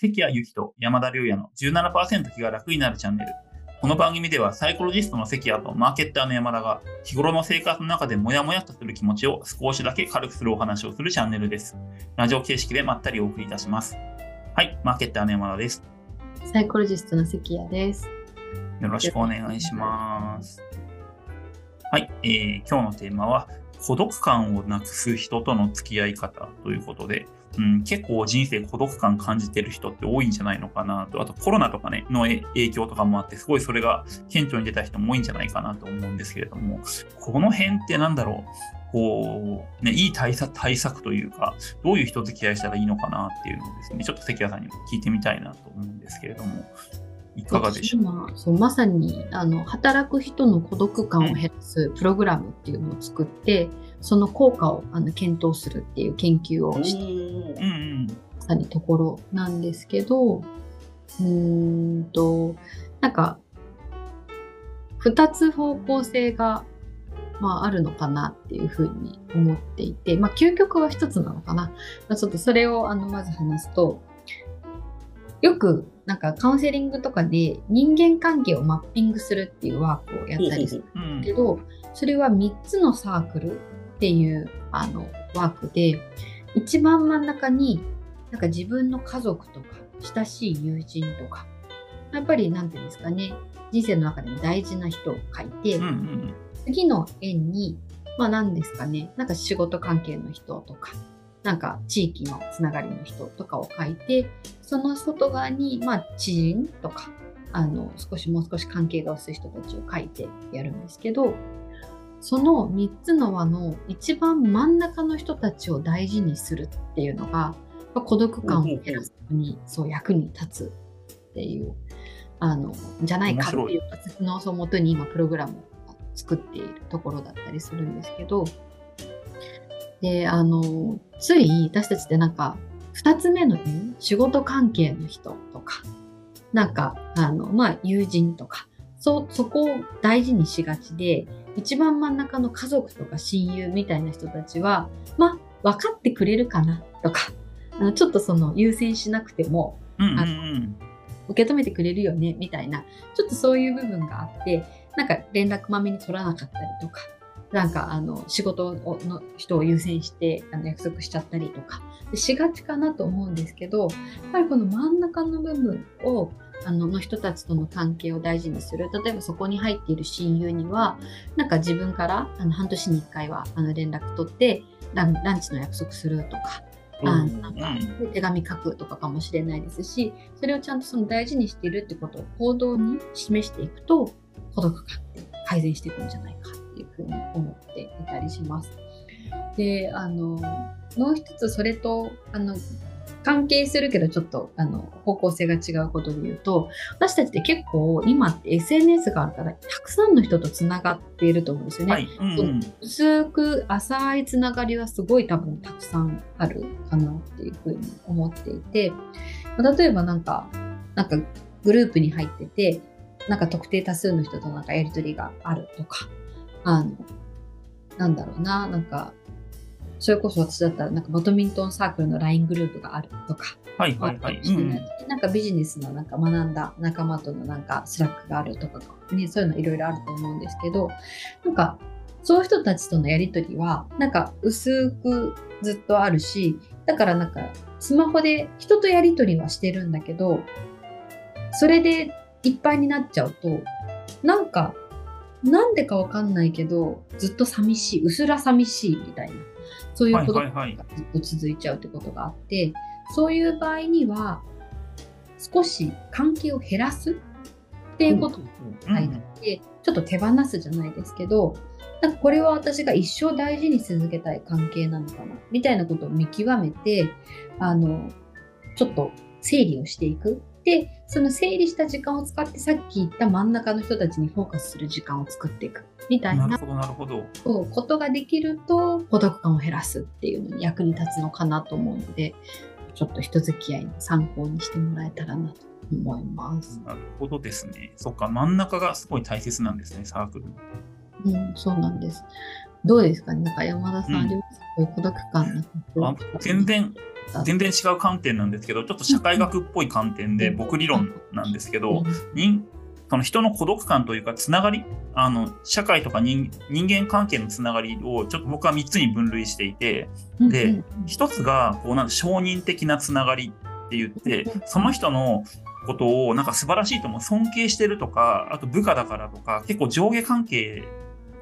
関谷由紀と山田龍也の17%気が楽になるチャンネル。この番組ではサイコロジストの関谷とマーケッターの山田が日頃の生活の中でモヤモヤとする気持ちを少しだけ軽くするお話をするチャンネルです。ラジオ形式でまったりお送りいたします。はい、マーケッターの山田です。サイコロジストの関谷です。よろしくお願いします。はい、えー今日のテーマは孤独感をなくす人との付き合い方ということで、うん、結構人生孤独感感じてる人って多いんじゃないのかなと、あとコロナとかね、の影響とかもあって、すごいそれが顕著に出た人も多いんじゃないかなと思うんですけれども、この辺ってなんだろう、こう、ね、いい対策対策というか、どういう人付き合いしたらいいのかなっていうのをですね、ちょっと関谷さんにも聞いてみたいなと思うんですけれども、いかがでしょう？そうまさにあの働く人の孤独感を減らすプログラムっていうのを作って、その効果をあの検討するっていう研究をしてうんうん。たりところなんですけどうーんとなんか2つ方向性が、まあ、あるのかなっていうふうに思っていて、まあ、究極は1つなのかな、まあ、ちょっとそれをあのまず話すとよくなんかカウンセリングとかで人間関係をマッピングするっていうワークをやったりするうんけど、それは3つのサークルっていうあのワークで一番真ん中になんか自分の家族とか親しい友人とかやっぱりなんていうんですかね人生の中でも大事な人を書いて、うんうん次の円にまあ何ですかねなんか仕事関係の人とかなんか地域のつながりの人とかを書いてその外側にまあ知人とかあの少しもう少し関係が薄い人たちを書いてやるんですけどその3つの輪の一番真ん中の人たちを大事にするっていうのがまあ孤独感を減らすのにそう役に立つっていうあのじゃないかっていう仮説のそもとに今プログラムを作っているところだったりするんですけどであのつい私たちってなんか2つ目の意味仕事関係の人とかなんかあのまあ友人とかそそこを大事にしがちで一番真ん中の家族とか親友みたいな人たちはまあ分かってくれるかなとかあのちょっとその優先しなくてもうんうんうん。受け止めてくれるよねみたいなちょっとそういう部分があってなんか連絡まめに取らなかったりとかなんかあの仕事をの人を優先してあの約束しちゃったりとか。でしがちかなと思うんですけどやっぱりこの真ん中の部分をあのの人たちとの関係を大事にする。例えばそこに入っている親友にはなんか自分からあの半年に1回はあの連絡取ってランランチの約束するとか。あなんか手紙書くとかかもしれないですしそれをちゃんとその大事にしているってことを行動に示していくと孤独感って改善していくんじゃないかに思っていたりします。であのもう一つそれとあの関係するけどちょっとあの方向性が違うことで言うと私たちって結構今って SNS があるからたくさんの人とつながっていると思うんですよね。はい。うんうん薄く浅いつながりはすごい多分たくさんあるかなっていうふうに思っていてまあ例えばなんかなんかグループに入っててなんか特定多数の人となんかやり取りがあるとかあのなんだろうななんかそれこそ私だったらなんかバドミントンサークルの LINE グループがあるとかはいはいはい。しうんなんかビジネスのなんか学んだ仲間とのなんか Slack があるとか、ね、そういうのいろいろあると思うんですけどなんかそういう人たちとのやり取りはなんか薄くずっとあるしだからなんかスマホで人とやり取りはしてるんだけどそれでいっぱいになっちゃうとなんかなんでかわかんないけどずっと寂しいうすら寂しいみたいなそういうことがはいはいはいずっと続いちゃうってことがあって、そういう場合には少し関係を減らすっていうことうん書いてあって、ちょっと手放すじゃないですけどなんかこれは私が一生大事に続けたい関係なのかなみたいなことを見極めてあのちょっと整理をしていく。でその整理した時間を使ってさっき言った真ん中の人たちにフォーカスする時間を作っていくみたいななるほどなるほど。そうことができると孤独感を減らすっていうのに役に立つのかなと思うのでちょっと人付き合いの参考にしてもらえたらなと思います。なるほどですね。そっか、真ん中がすごい大切なんですね、サークル。うん、そうなんです。どうですか？ねなんか山田さん、うん孤独感全然全然違う観点なんですけど、ちょっと社会学っぽい観点で、僕理論なんですけど、人その人の孤独感というか、つながり、あの社会とか人間関係のつながりをちょっと僕は3つに分類していて、で、1つがこうなん承認的なつながりって言って、その人のことをなんか素晴らしいと思う、尊敬してるとか、あと部下だからとか、結構上下関係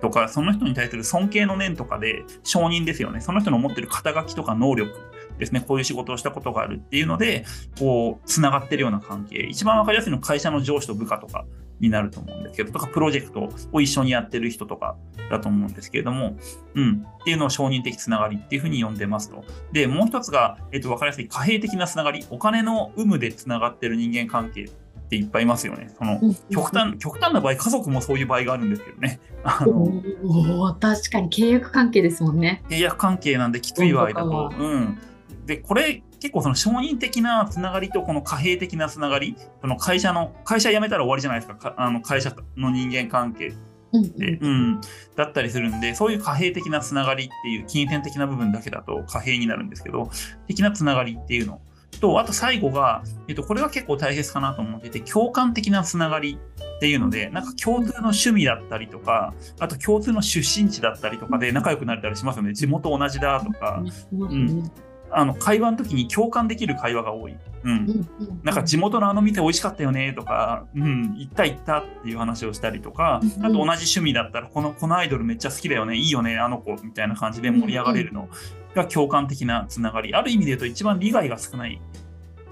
とか、その人に対する尊敬の念とかで承認ですよね。その人の持ってる肩書きとか能力ですね、こういう仕事をしたことがあるっていうので、こう、つながってるような関係。一番わかりやすいのは会社の上司と部下とかになると思うんですけど、とか、プロジェクトを一緒にやってる人とかだと思うんですけれども、うん、っていうのを承認的つながりっていうふうに呼んでますと。で、もう一つが、えっと、わかりやすい貨幣的なつながり。お金の有無でつながってる人間関係っていっぱいいますよね。その極端極端な場合、家族もそういう場合があるんですけどね。あのお確かに契約関係ですもんね。契約関係なんできつい場合だと。うん、で、これ結構その承認的なつながりとこの貨幣的なつながり、その会社の、会社辞めたら終わりじゃないですか、かあの会社の人間関係で、うん、うん、だったりするんで、そういう貨幣的なつながりっていう、金銭的な部分だけだと貨幣になるんですけど、的なつながりっていうの。と、あと最後が、えっと、これが結構大切かなと思ってて、共感的なつながりっていうので、なんか共通の趣味だったりとか、あと共通の出身地だったりとかで仲良くなれたりしますよね。地元同じだとか、うん、あの会話の時に共感できる会話が多い。うん。なんか地元のあの店美味しかったよねとか、うん、行った行ったっていう話をしたりとか、あと同じ趣味だったら、この、このアイドルめっちゃ好きだよね、いいよね、あの子みたいな感じで盛り上がれるのが共感的なつながり。ある意味で言うと一番利害が少ない。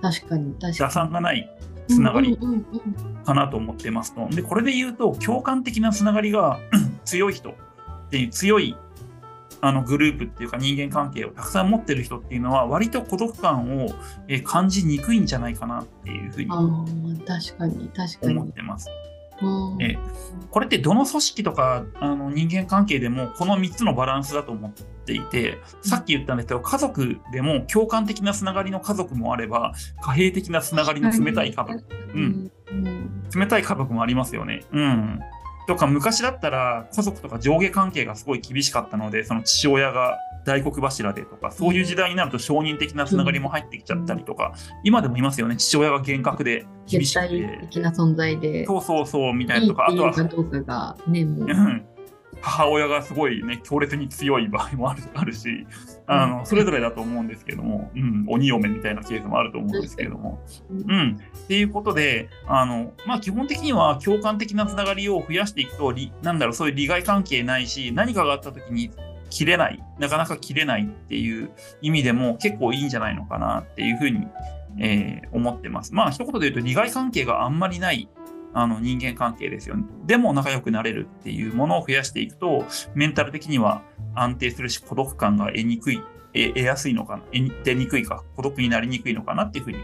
確かに、確かに。打算がないつながりかなと思ってますと。で、これで言うと、共感的なつながりが強い人っていう強いあのグループっていうか人間関係をたくさん持ってる人っていうのは割と孤独感を感じにくいんじゃないかなっていうふうに思ってます。えこれってどの組織とかあの人間関係でもこの3つのバランスだと思っていてさっき言ったんですけど家族でも共感的なつながりの家族もあれば貨幣的なつながりの冷たい家族、うん、冷たい家族もありますよね。うんとか昔だったら家族とか上下関係がすごい厳しかったのでその父親が大黒柱でとかそういう時代になると承認的なつながりも入ってきちゃったりとか、今でもいますよね。父親が厳格で厳しくて的な存在で。そうそうそうみたいなとかあとはどうかがねもう、うん母親がすごいね、強烈に強い場合もあるあるし、あの、それぞれだと思うんですけども、うん、鬼嫁みたいなケースもあると思うんですけども、うん。っていうことで、あの、まあ、基本的には共感的なつながりを増やしていくと、なんだろう、そういう利害関係ないし、何かがあった時に切れない、なかなか切れないっていう意味でも結構いいんじゃないのかなっていうふうに、えー、思ってます。まあ、一言で言うと利害関係があんまりないあの人間関係ですよね。でも仲良くなれるっていうものを増やしていくと、メンタル的には安定するし、孤独感が得にくい、得やすいのかな、出にくいか、孤独になりにくいのかなっていうふうに、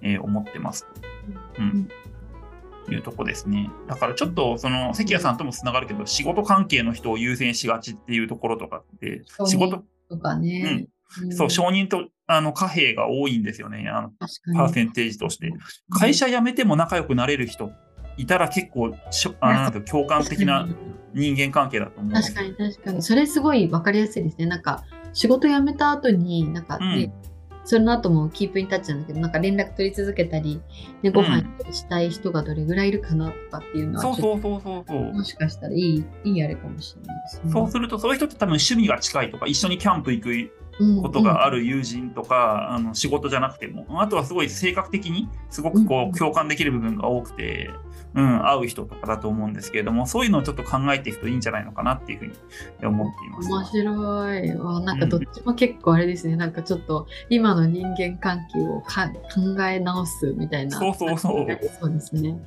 えー、思ってます。うん。いうとこですね。だからちょっと、その、関谷さんともつながるけど、仕事関係の人を優先しがちっていうところとかって、仕事、とかね。うん。そう、承認と、あの、貨幣が多いんですよね。あの、パーセンテージとして。会社辞めても仲良くなれる人いたら結構しょあなんか共感的な人間関係だと思う。確かに確かに。それすごい分かりやすいですね。なんか仕事辞めた後に、なんかね、うん、その後もキープインタッチなんだけど、なんか連絡取り続けたり、ね、ご飯したい人がどれぐらいいるかなとかっていうのは、そうそうそうそうそう。もしかしたらいい、いいあれかもしれないですね。そうすると、そういう人って多分趣味が近いとか、一緒にキャンプ行くことがある友人とか、うんうん、あの仕事じゃなくても、あとはすごい性格的にすごくこう共感できる部分が多くて、うん、会う人とかだと思うんですけれども、そういうのをちょっと考えていくといいんじゃないのかなっていうふうに思っています。面白い。わなんかどっちも結構あれですね、うん、なんかちょっと今の人間関係をか考え直すみたいな。そうそうそう。そうですね。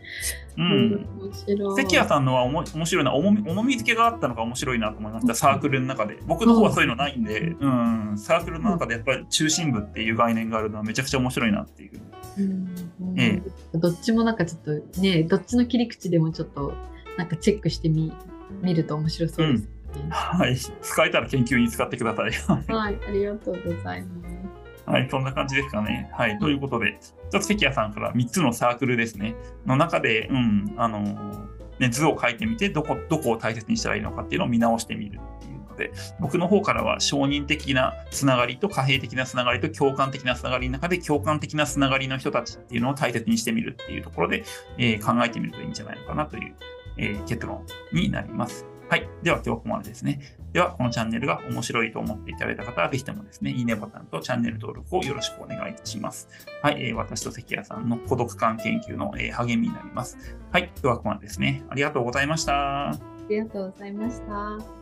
うん。面白い。関谷さんのはおも面白いな、重み重み付けがあったのが面白いなと思いました、サークルの中で。僕の方はそういうのないんで、うん、サークルの中でやっぱり中心部っていう概念があるのはめちゃくちゃ面白いなっていう。うんええ、どっちもなんかちょっとねどっちの切り口でもちょっとなんかチェックしてみ見ると面白そうです、ねうん、はい、使えたら研究に使ってください。はい、ありがとうございます。はい、そんな感じですかね。はい、ということで、ちょっと関谷さんから3つのサークルですね、の中で、うん、あのね、図を書いてみて、どこ、どこを大切にしたらいいのかっていうのを見直してみるってで、僕の方からは承認的なつながりと貨幣的なつながりと共感的なつながりの中で共感的なつながりの人たちっていうのを大切にしてみるっていうところで、えー、考えてみるといいんじゃないのかなという、えー、結論になります。はい。では今日はここまでですね。では、このチャンネルが面白いと思っていただいた方は、ぜひともですね、いいねボタンとチャンネル登録をよろしくお願いいたします。はい。えー、私と関谷さんの孤独感研究の、えー、励みになります。はい。では、ここまでですね。ありがとうございました。ありがとうございました。